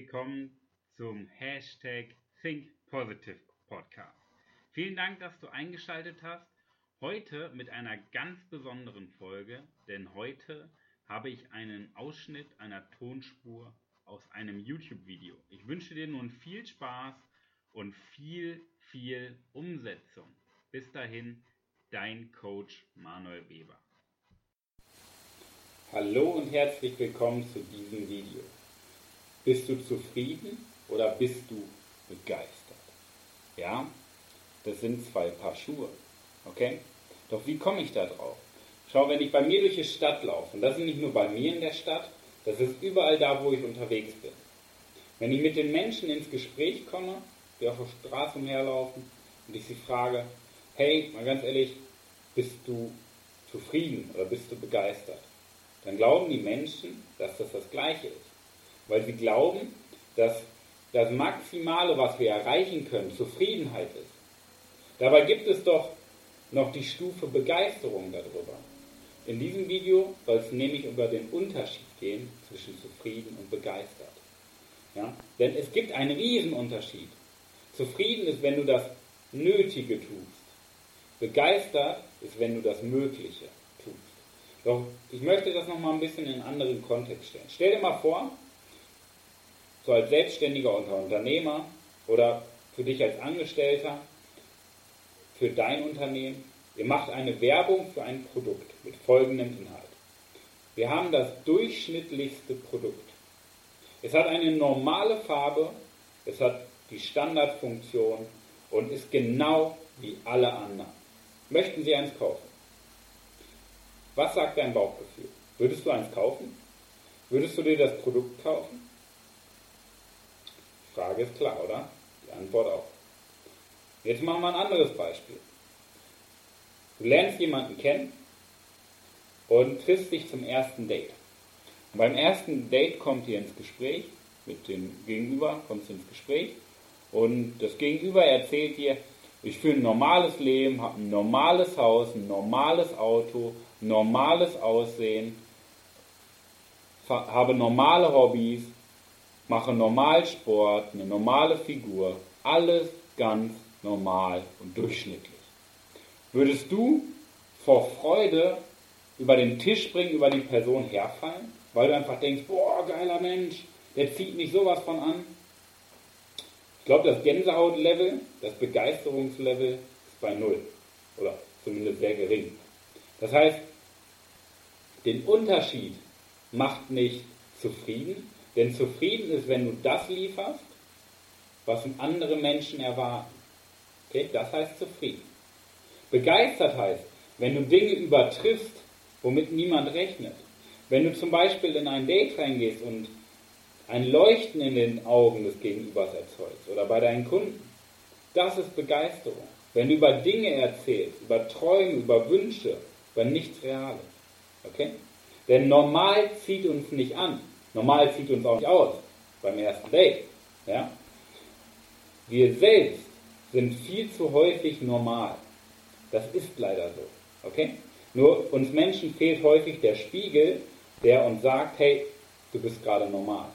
willkommen zum Hashtag Think Positive Podcast. Vielen Dank, dass du eingeschaltet hast. Heute mit einer ganz besonderen Folge, denn heute habe ich einen Ausschnitt einer Tonspur aus einem YouTube-Video. Ich wünsche dir nun viel Spaß und viel, viel Umsetzung. Bis dahin, dein Coach Manuel Weber. Hallo und herzlich willkommen zu diesem Video. Bist du zufrieden oder bist du begeistert? Ja, das sind zwei Paar Schuhe. Okay? Doch wie komme ich da drauf? Schau, wenn ich bei mir durch die Stadt laufe, und das ist nicht nur bei mir in der Stadt, das ist überall da, wo ich unterwegs bin. Wenn ich mit den Menschen ins Gespräch komme, die auf der Straße umherlaufen, und ich sie frage, hey, mal ganz ehrlich, bist du zufrieden oder bist du begeistert? Dann glauben die Menschen, dass das das Gleiche ist. Weil sie glauben, dass das Maximale, was wir erreichen können, Zufriedenheit ist. Dabei gibt es doch noch die Stufe Begeisterung darüber. In diesem Video soll es nämlich über den Unterschied gehen zwischen zufrieden und begeistert. Ja? Denn es gibt einen Riesenunterschied. Zufrieden ist, wenn du das Nötige tust. Begeistert ist, wenn du das Mögliche tust. Doch ich möchte das nochmal ein bisschen in einen anderen Kontext stellen. Stell dir mal vor, so als Selbstständiger oder Unternehmer oder für dich als Angestellter, für dein Unternehmen, ihr macht eine Werbung für ein Produkt mit folgendem Inhalt. Wir haben das durchschnittlichste Produkt. Es hat eine normale Farbe, es hat die Standardfunktion und ist genau wie alle anderen. Möchten Sie eins kaufen? Was sagt dein Bauchgefühl? Würdest du eins kaufen? Würdest du dir das Produkt kaufen? Frage ist klar, oder? Die Antwort auch. Jetzt machen wir ein anderes Beispiel. Du lernst jemanden kennen und triffst dich zum ersten Date. Und beim ersten Date kommt ihr ins Gespräch mit dem Gegenüber, kommst ins Gespräch und das Gegenüber erzählt dir, ich führe ein normales Leben, habe ein normales Haus, ein normales Auto, normales Aussehen, habe normale Hobbys, mache normal Sport, eine normale Figur, alles ganz normal und durchschnittlich. Würdest du vor Freude über den Tisch springen, über die Person herfallen, weil du einfach denkst, boah, geiler Mensch, der zieht mich sowas von an? Ich glaube, das Gänsehautlevel, das Begeisterungslevel ist bei Null. Oder zumindest sehr gering. Das heißt, den Unterschied macht nicht zufrieden, denn zufrieden ist, wenn du das lieferst, was andere Menschen erwarten. Okay, das heißt zufrieden. Begeistert heißt, wenn du Dinge übertriffst, womit niemand rechnet. Wenn du zum Beispiel in ein Date reingehst und ein Leuchten in den Augen des Gegenübers erzeugst oder bei deinen Kunden, das ist Begeisterung. Wenn du über Dinge erzählst, über Träume, über Wünsche, über nichts Reales. Okay? Denn normal zieht uns nicht an. Normal zieht uns auch nicht aus beim ersten Date. Ja? Wir selbst sind viel zu häufig normal. Das ist leider so. Okay? Nur uns Menschen fehlt häufig der Spiegel, der uns sagt, hey, du bist gerade normal.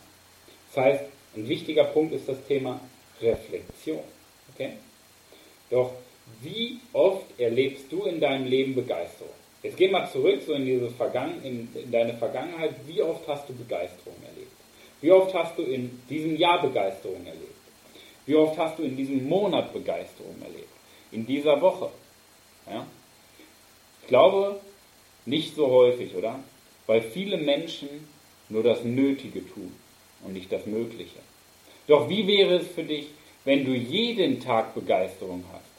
Das heißt, ein wichtiger Punkt ist das Thema Reflexion. Okay? Doch wie oft erlebst du in deinem Leben Begeisterung? Jetzt geh mal zurück so in, diese Vergangen in, in deine Vergangenheit. Wie oft hast du Begeisterung erlebt? Wie oft hast du in diesem Jahr Begeisterung erlebt? Wie oft hast du in diesem Monat Begeisterung erlebt? In dieser Woche? Ja? Ich glaube, nicht so häufig, oder? Weil viele Menschen nur das Nötige tun und nicht das Mögliche. Doch wie wäre es für dich, wenn du jeden Tag Begeisterung hast?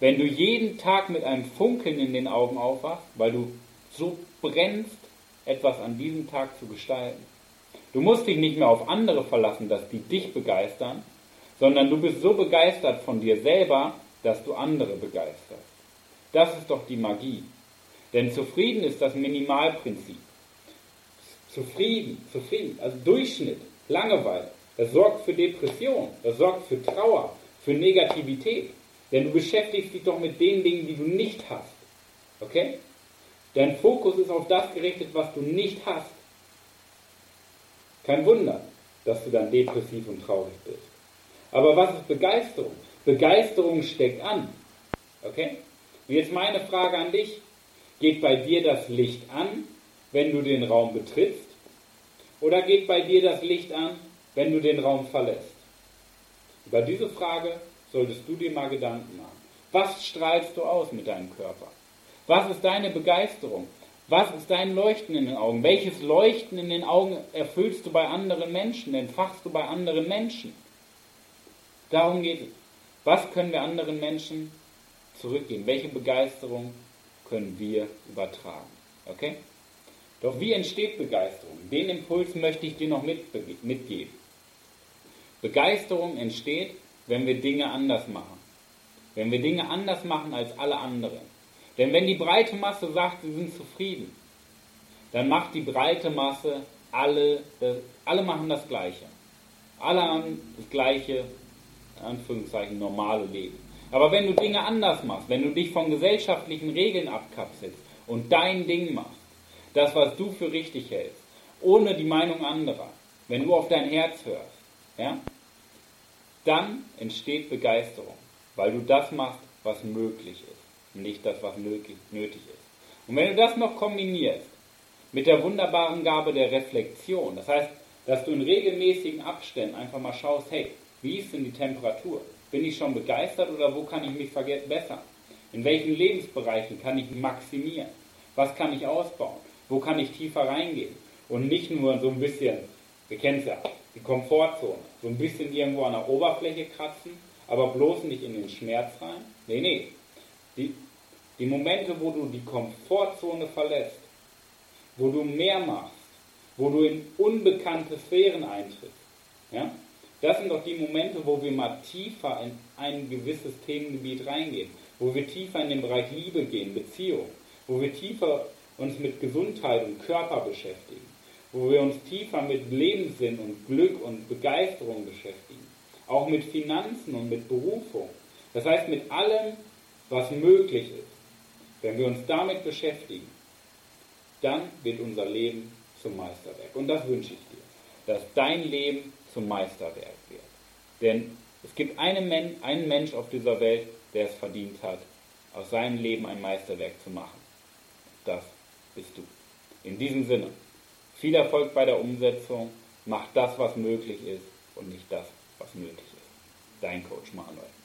Wenn du jeden Tag mit einem Funkeln in den Augen aufwachst, weil du so brennst, etwas an diesem Tag zu gestalten. Du musst dich nicht mehr auf andere verlassen, dass die dich begeistern, sondern du bist so begeistert von dir selber, dass du andere begeisterst. Das ist doch die Magie. Denn zufrieden ist das Minimalprinzip. Zufrieden, zufrieden, also Durchschnitt, Langeweile, das sorgt für Depression, das sorgt für Trauer, für Negativität. Denn du beschäftigst dich doch mit den Dingen, die du nicht hast. Okay? Dein Fokus ist auf das gerichtet, was du nicht hast. Kein Wunder. dass du dann depressiv und traurig bist. Aber was ist Begeisterung? Begeisterung steckt an. Okay? Und jetzt meine Frage an dich. Geht bei dir das Licht an, wenn du den Raum betrittst? Oder geht bei dir das Licht an, wenn du den Raum verlässt? Über diese Frage solltest du dir mal Gedanken machen. Was strahlst du aus mit deinem Körper? Was ist deine Begeisterung? Was ist dein Leuchten in den Augen? Welches Leuchten in den Augen erfüllst du bei anderen Menschen, entfachst du bei anderen Menschen? Darum geht es. Was können wir anderen Menschen zurückgeben? Welche Begeisterung können wir übertragen? Okay? Doch wie entsteht Begeisterung? Den Impuls möchte ich dir noch mitgeben. Begeisterung entsteht, wenn wir Dinge anders machen. Wenn wir Dinge anders machen als alle anderen. Denn wenn die breite Masse sagt, sie sind zufrieden, dann macht die breite Masse alle, alle machen das Gleiche. Alle haben das gleiche, in Anführungszeichen, normale Leben. Aber wenn du Dinge anders machst, wenn du dich von gesellschaftlichen Regeln abkapselst und dein Ding machst, das, was du für richtig hältst, ohne die Meinung anderer, wenn du auf dein Herz hörst, ja, dann entsteht Begeisterung, weil du das machst, was möglich ist, nicht das, was nötig, ist. Und wenn du das noch kombinierst mit der wunderbaren Gabe der Reflexion, das heißt, dass du in regelmäßigen Abständen einfach mal schaust, hey, wie ist denn die Temperatur? Bin ich schon begeistert oder wo kann ich mich verbessern? In welchen Lebensbereichen kann ich maximieren? Was kann ich ausbauen? Wo kann ich tiefer reingehen? Und nicht nur so ein bisschen, wir kennen es ja, die Komfortzone, so ein bisschen irgendwo an der Oberfläche kratzen, aber bloß nicht in den Schmerz rein. Nee, nee. Die, die Momente, wo du die Komfortzone verlässt, wo du mehr machst, wo du in unbekannte Sphären eintrittst, ja, das sind doch die Momente, wo wir mal tiefer in ein gewisses Themengebiet reingehen, wo wir tiefer in den Bereich Liebe gehen, Beziehung, wo wir tiefer uns mit Gesundheit und Körper beschäftigen, wo wir uns tiefer mit Lebenssinn und Glück und Begeisterung beschäftigen, auch mit Finanzen und mit Berufung. Das heißt mit allem, was möglich ist. Wenn wir uns damit beschäftigen, dann wird unser Leben zum Meisterwerk. Und das wünsche ich dir, dass dein Leben zum Meisterwerk wird. Denn es gibt einen, einen Mensch auf dieser Welt, der es verdient hat, aus seinem Leben ein Meisterwerk zu machen. Das bist du. In diesem Sinne, viel Erfolg bei der Umsetzung. Mach das, was möglich ist und nicht das, was nötig ist. Dein Coach Manuel.